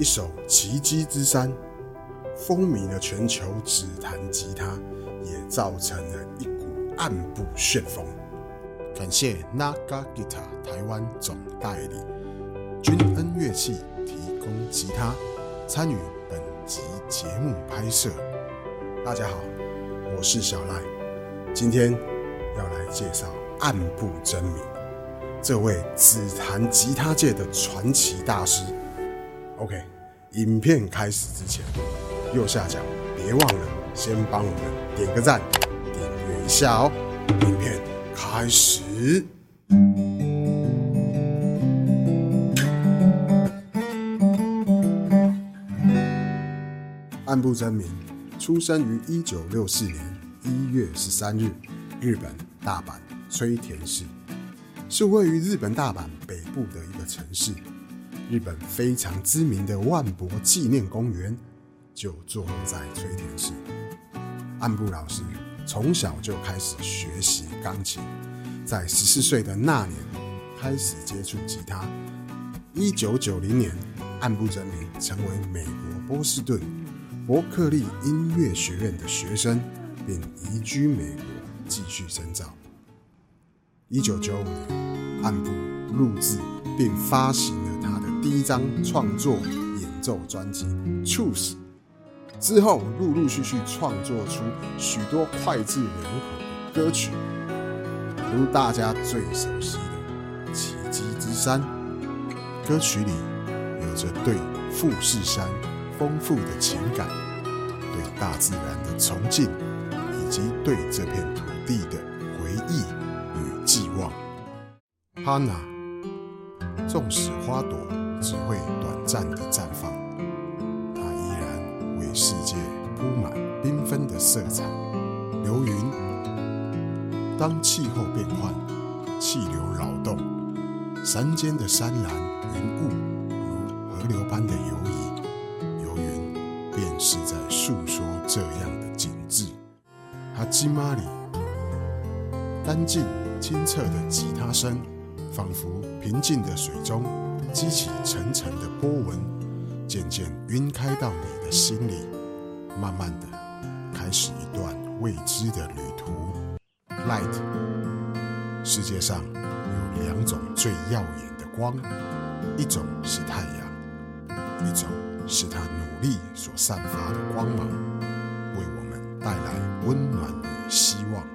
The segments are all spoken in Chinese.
一首《奇迹之山》风靡了全球，指弹吉他也造成了一股暗部旋风。感谢 Naga Guitar 台湾总代理君恩乐器提供吉他，参与本集节目拍摄。大家好，我是小赖，今天要来介绍暗部真名这位指弹吉他界的传奇大师。OK，影片开始之前，右下角别忘了先帮我们点个赞、订阅一下哦。影片开始。暗部真名出生于一九六四年一月十三日，日本大阪吹田市，是位于日本大阪北部的一个城市。日本非常知名的万博纪念公园就坐落在吹田市。岸部老师从小就开始学习钢琴，在十四岁的那年开始接触吉他。一九九零年，岸部真名成为美国波士顿伯克利音乐学院的学生，并移居美国继续深造。一九九五年，岸部录制并发行了第一张创作演奏专辑《Choose》，之后陆陆续续创作出许多脍炙人口的歌曲，如大家最熟悉的《奇迹之山》。歌曲里有着对富士山丰富的情感，对大自然的崇敬，以及对这片土地的回忆与寄望。哈娜，纵使花朵只会短暂的绽放，它依然为世界铺满缤纷的色彩。流云，当气候变换，气流扰动，山间的山岚云雾如河流般的游移，游云便是在诉说这样的景致。哈基玛里，干净清澈的吉他声。仿佛平静的水中激起层层的波纹，渐渐晕开到你的心里，慢慢的开始一段未知的旅途。Light，世界上有两种最耀眼的光，一种是太阳，一种是他努力所散发的光芒，为我们带来温暖与希望。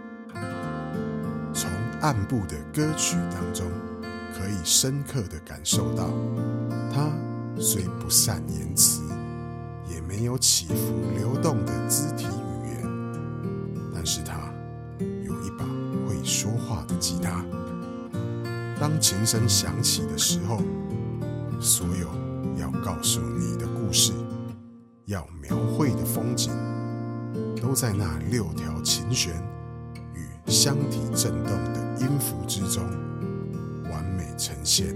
从暗部的歌曲当中。可以深刻的感受到，他虽不善言辞，也没有起伏流动的肢体语言，但是他有一把会说话的吉他。当琴声响起的时候，所有要告诉你的故事，要描绘的风景，都在那六条琴弦与箱体震动的音符之中。呈现。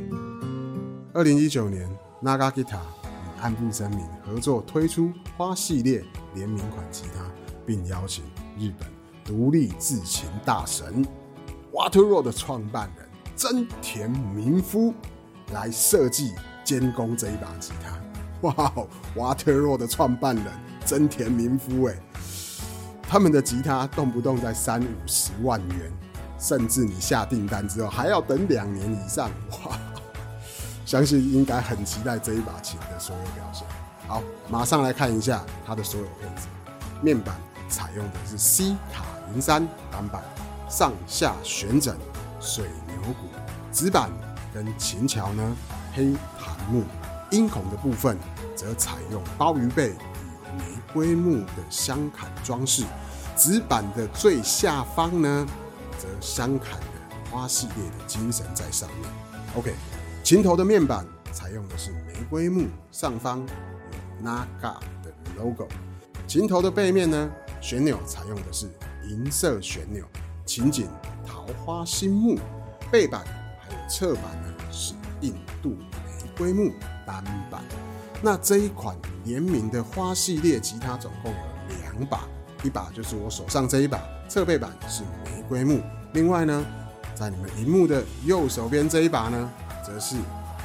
二零一九年，Naga Guitar 与安部真明合作推出花系列联名款吉他，并邀请日本独立制琴大神 Water Road 的创办人真田明夫来设计监工这一把吉他。哇哦，Water Road 的创办人真田明夫，哎，他们的吉他动不动在三五十万元。甚至你下订单之后还要等两年以上，哇！相信应该很期待这一把琴的所有表现。好，马上来看一下它的所有配置。面板采用的是 C 卡零三单板，上下旋枕水牛骨，指板跟琴桥呢黑檀木，音孔的部分则采用鲍鱼背与玫瑰木的镶坎装饰，指板的最下方呢。则相砍的花系列的精神在上面。OK，琴头的面板采用的是玫瑰木，上方有 Naga 的 logo。琴头的背面呢，旋钮采用的是银色旋钮，琴颈桃花心木，背板还有侧板呢是印度玫瑰木单板。那这一款联名的花系列吉他总共有两把，一把就是我手上这一把，侧背板是玫。瑰木。另外呢，在你们荧幕的右手边这一把呢，则是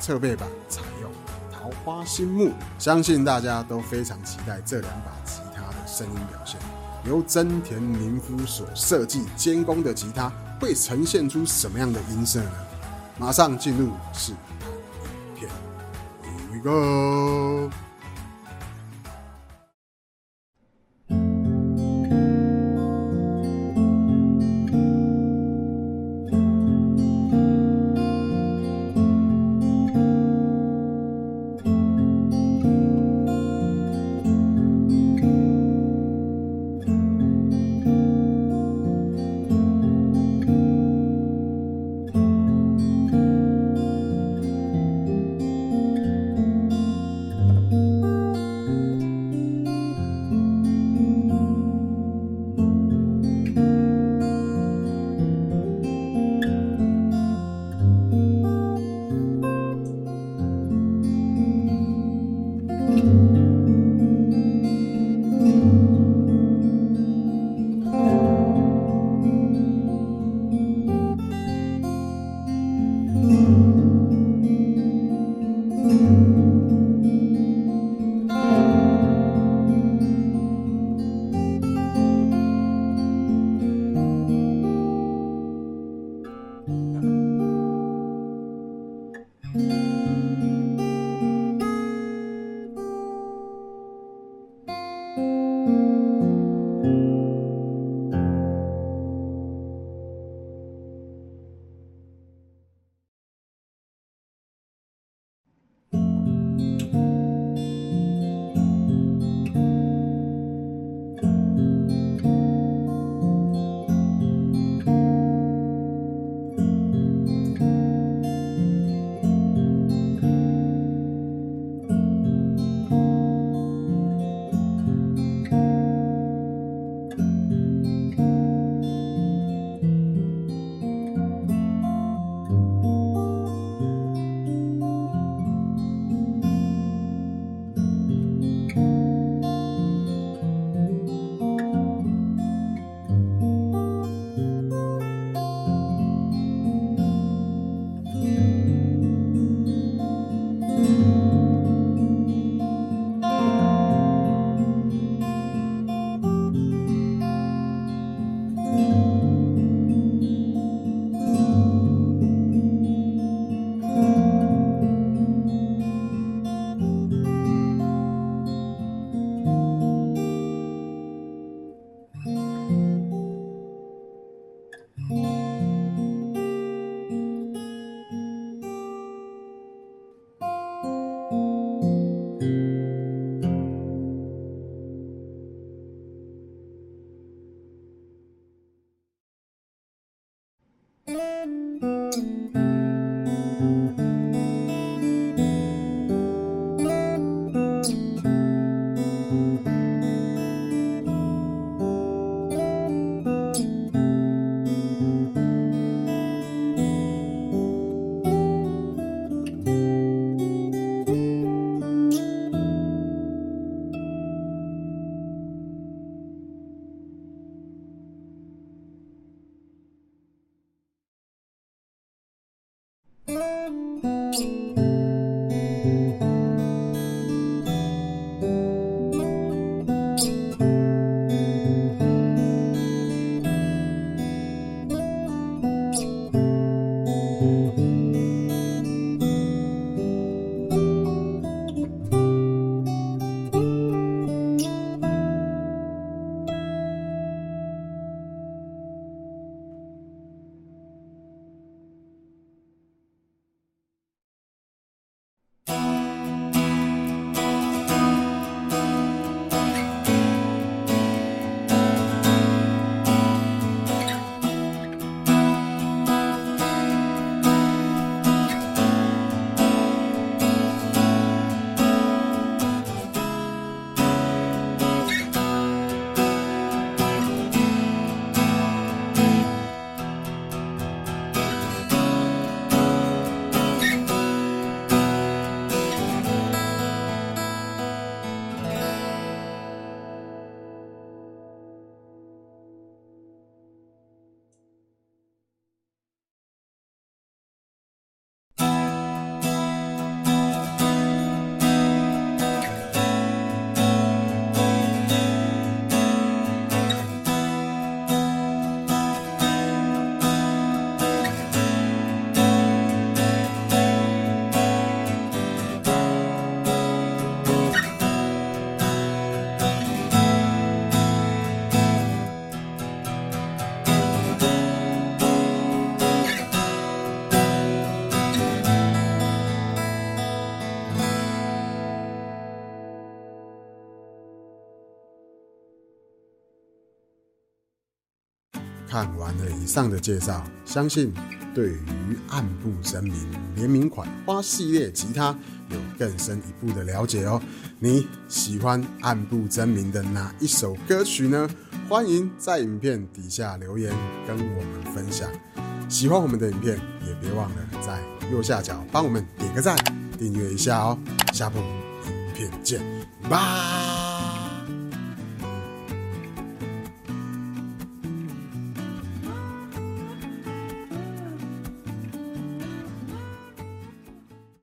侧背板，采用桃花心木，相信大家都非常期待这两把吉他的声音表现。由真田明夫所设计监工的吉他会呈现出什么样的音色呢？马上进入试弹影片，Here we go。看完了以上的介绍，相信对于暗部真名联名款花系列吉他有更深一步的了解哦。你喜欢暗部真名的哪一首歌曲呢？欢迎在影片底下留言跟我们分享。喜欢我们的影片，也别忘了在右下角帮我们点个赞、订阅一下哦。下部影片见，拜。